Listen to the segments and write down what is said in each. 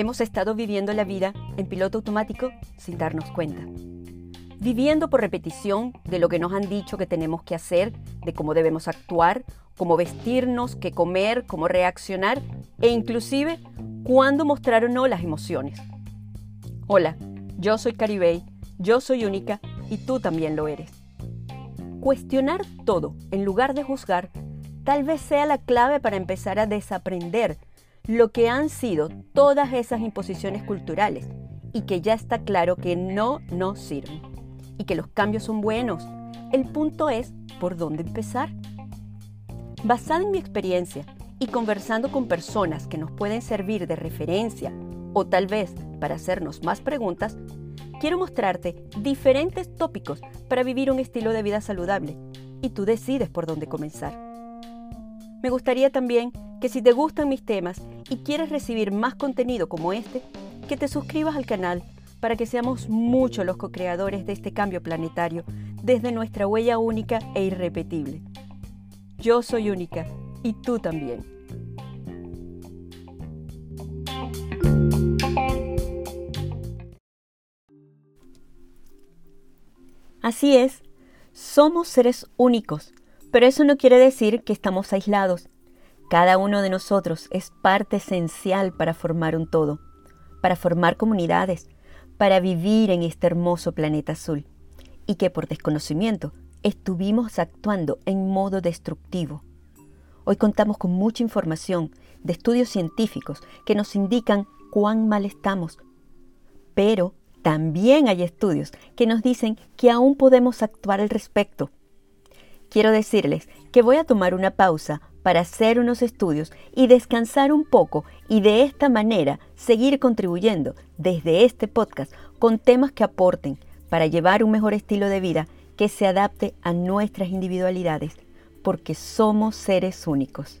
hemos estado viviendo la vida en piloto automático sin darnos cuenta. Viviendo por repetición de lo que nos han dicho que tenemos que hacer, de cómo debemos actuar, cómo vestirnos, qué comer, cómo reaccionar e inclusive cuándo mostrar o no las emociones. Hola, yo soy Caribey, yo soy única y tú también lo eres. Cuestionar todo en lugar de juzgar tal vez sea la clave para empezar a desaprender lo que han sido todas esas imposiciones culturales y que ya está claro que no nos sirven y que los cambios son buenos. El punto es por dónde empezar. Basada en mi experiencia y conversando con personas que nos pueden servir de referencia o tal vez para hacernos más preguntas, quiero mostrarte diferentes tópicos para vivir un estilo de vida saludable y tú decides por dónde comenzar. Me gustaría también que si te gustan mis temas y quieres recibir más contenido como este, que te suscribas al canal para que seamos muchos los co-creadores de este cambio planetario desde nuestra huella única e irrepetible. Yo soy única y tú también. Así es, somos seres únicos, pero eso no quiere decir que estamos aislados. Cada uno de nosotros es parte esencial para formar un todo, para formar comunidades, para vivir en este hermoso planeta azul, y que por desconocimiento estuvimos actuando en modo destructivo. Hoy contamos con mucha información de estudios científicos que nos indican cuán mal estamos, pero también hay estudios que nos dicen que aún podemos actuar al respecto. Quiero decirles que voy a tomar una pausa para hacer unos estudios y descansar un poco y de esta manera seguir contribuyendo desde este podcast con temas que aporten para llevar un mejor estilo de vida que se adapte a nuestras individualidades, porque somos seres únicos.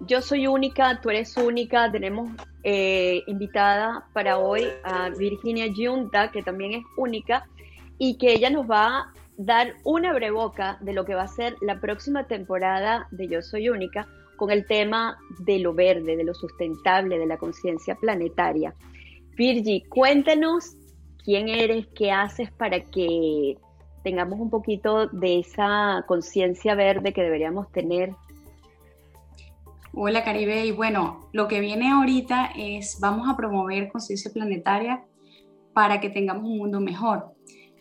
Yo soy única, tú eres única, tenemos eh, invitada para hoy a Virginia Yunta, que también es única, y que ella nos va dar una breboca de lo que va a ser la próxima temporada de Yo Soy Única con el tema de lo verde, de lo sustentable, de la conciencia planetaria. Virgi, cuéntanos quién eres, qué haces para que tengamos un poquito de esa conciencia verde que deberíamos tener. Hola Caribe, y bueno, lo que viene ahorita es, vamos a promover conciencia planetaria para que tengamos un mundo mejor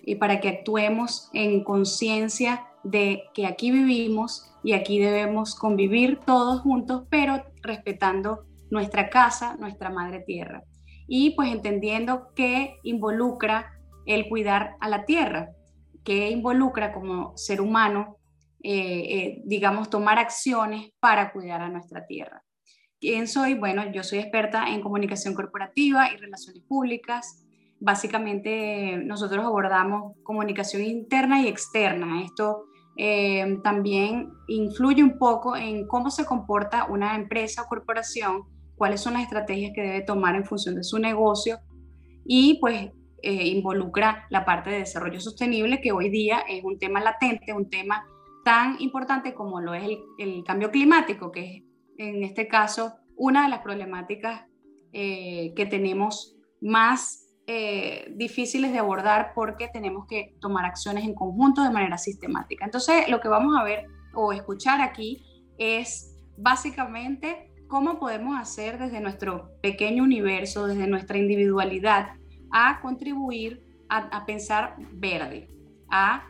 y para que actuemos en conciencia de que aquí vivimos y aquí debemos convivir todos juntos, pero respetando nuestra casa, nuestra madre tierra. Y pues entendiendo qué involucra el cuidar a la tierra, qué involucra como ser humano, eh, eh, digamos, tomar acciones para cuidar a nuestra tierra. ¿Quién soy? Bueno, yo soy experta en comunicación corporativa y relaciones públicas, básicamente nosotros abordamos comunicación interna y externa. Esto eh, también influye un poco en cómo se comporta una empresa o corporación, cuáles son las estrategias que debe tomar en función de su negocio y pues eh, involucra la parte de desarrollo sostenible que hoy día es un tema latente, un tema tan importante como lo es el, el cambio climático, que es en este caso una de las problemáticas eh, que tenemos más eh, difíciles de abordar porque tenemos que tomar acciones en conjunto de manera sistemática. Entonces, lo que vamos a ver o escuchar aquí es básicamente cómo podemos hacer desde nuestro pequeño universo, desde nuestra individualidad, a contribuir a, pensar verde, a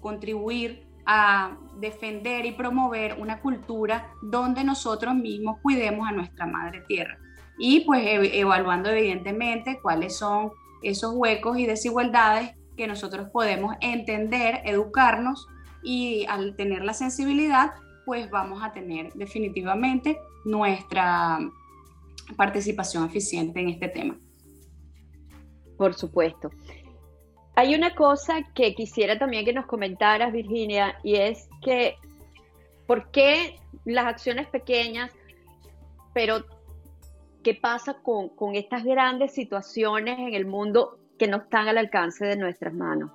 contribuir a defender y promover una cultura donde nosotros mismos cuidemos a nuestra madre tierra y pues evaluando evidentemente cuáles son esos huecos y desigualdades que nosotros podemos entender, educarnos y al tener la sensibilidad, pues vamos a tener definitivamente nuestra participación eficiente en este tema. Por supuesto. Hay una cosa que quisiera también que nos comentaras, Virginia, y es que, ¿por qué las acciones pequeñas, pero qué pasa con, con estas grandes situaciones en el mundo que no están al alcance de nuestras manos.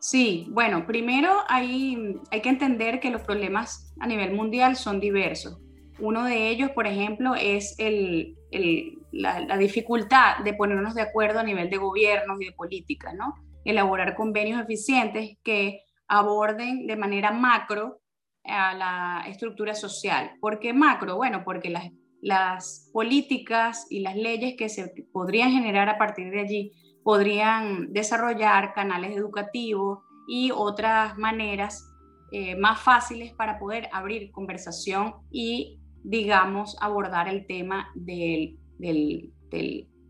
Sí, bueno, primero hay, hay que entender que los problemas a nivel mundial son diversos. Uno de ellos, por ejemplo, es el, la, dificultad de ponernos de acuerdo a nivel de gobiernos y de políticas, ¿no? Elaborar convenios eficientes que aborden de manera macro a la estructura social. ¿Por qué macro? Bueno, porque las, las políticas y las leyes que se podrían generar a partir de allí podrían desarrollar canales educativos y otras maneras eh, más fáciles para poder abrir conversación y, digamos, abordar el tema del, del,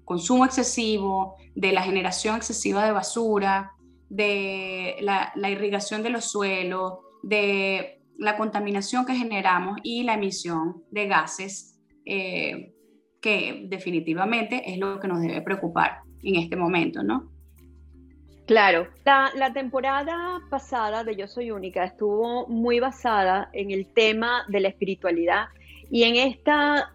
consumo excesivo, de la generación excesiva de basura, de la, irrigación de los suelos, de la contaminación que generamos y la emisión de gases, eh, que definitivamente es lo que nos debe preocupar en este momento, ¿no? Claro, la, temporada pasada de Yo Soy Única estuvo muy basada en el tema de la espiritualidad y en esta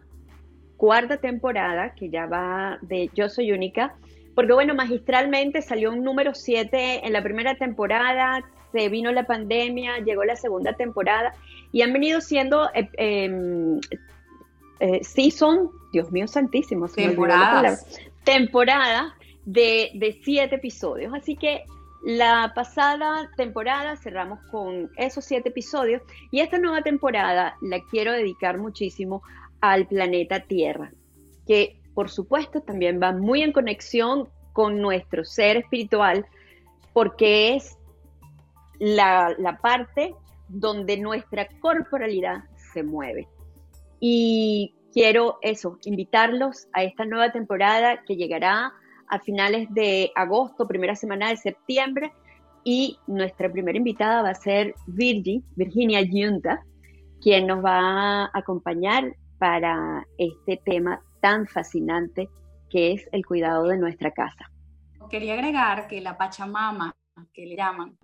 cuarta temporada, que ya va de Yo Soy Única, porque bueno, magistralmente salió un número 7 en la primera temporada, se vino la pandemia, llegó la segunda temporada y han venido siendo eh, em, eh, season, Dios mío santísimo, temporadas. temporada de, siete episodios. Así que la pasada temporada cerramos con esos siete episodios y esta nueva temporada la quiero dedicar muchísimo al planeta Tierra, que por supuesto también va muy en conexión con nuestro ser espiritual, porque es la, la parte donde nuestra corporalidad se mueve. Y quiero eso, invitarlos a esta nueva temporada que llegará a finales de agosto, primera semana de septiembre. Y nuestra primera invitada va a ser Virgi, Virginia Yunta, quien nos va a acompañar para este tema tan fascinante que es el cuidado de nuestra casa. Quería agregar que la Pachamama, que le llaman,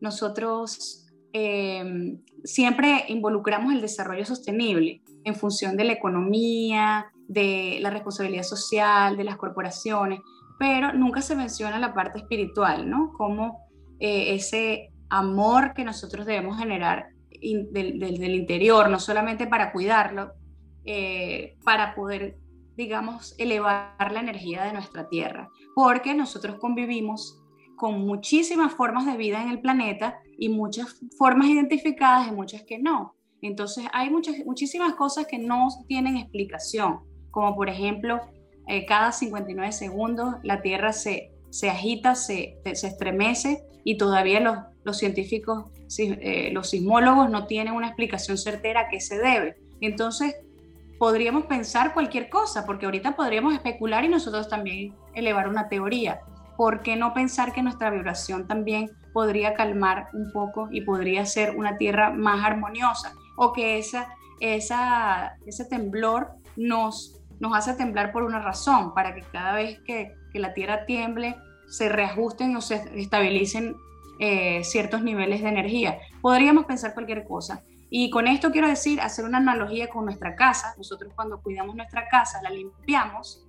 nosotros eh, siempre involucramos el desarrollo sostenible en función de la economía, de la responsabilidad social, de las corporaciones, pero nunca se menciona la parte espiritual, ¿no? Como eh, ese amor que nosotros debemos generar del, interior, no solamente para cuidarlo, eh, para poder, digamos, elevar la energía de nuestra tierra, porque nosotros convivimos con muchísimas formas de vida en el planeta y muchas formas identificadas y muchas que no. Entonces hay muchas, muchísimas cosas que no tienen explicación, como por ejemplo eh, cada 59 segundos la Tierra se, se agita, se, se, estremece y todavía los, los científicos, eh, los sismólogos no tienen una explicación certera a qué se debe. Entonces, podríamos pensar cualquier cosa, porque ahorita podríamos especular y nosotros también elevar una teoría. ¿Por qué no pensar que nuestra vibración también podría calmar un poco y podría ser una tierra más armoniosa? O que esa, ese temblor nos nos hace temblar por una razón, para que cada vez que, la Tierra tiemble se reajusten o se estabilicen eh, ciertos niveles de energía. Podríamos pensar cualquier cosa. Y con esto quiero decir, hacer una analogía con nuestra casa. Nosotros cuando cuidamos nuestra casa la limpiamos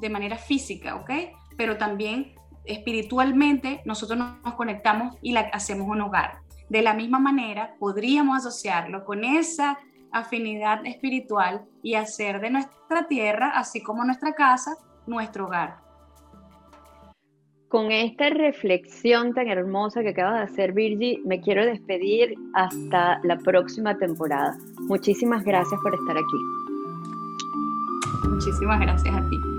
de manera física, ¿ok? Pero también espiritualmente nosotros nos conectamos y la hacemos un hogar. De la misma manera, podríamos asociarlo con esa afinidad espiritual y hacer de nuestra tierra, así como nuestra casa, nuestro hogar. Con esta reflexión tan hermosa que acaba de hacer Virgi, me quiero despedir hasta la próxima temporada. Muchísimas gracias por estar aquí. Muchísimas gracias a ti.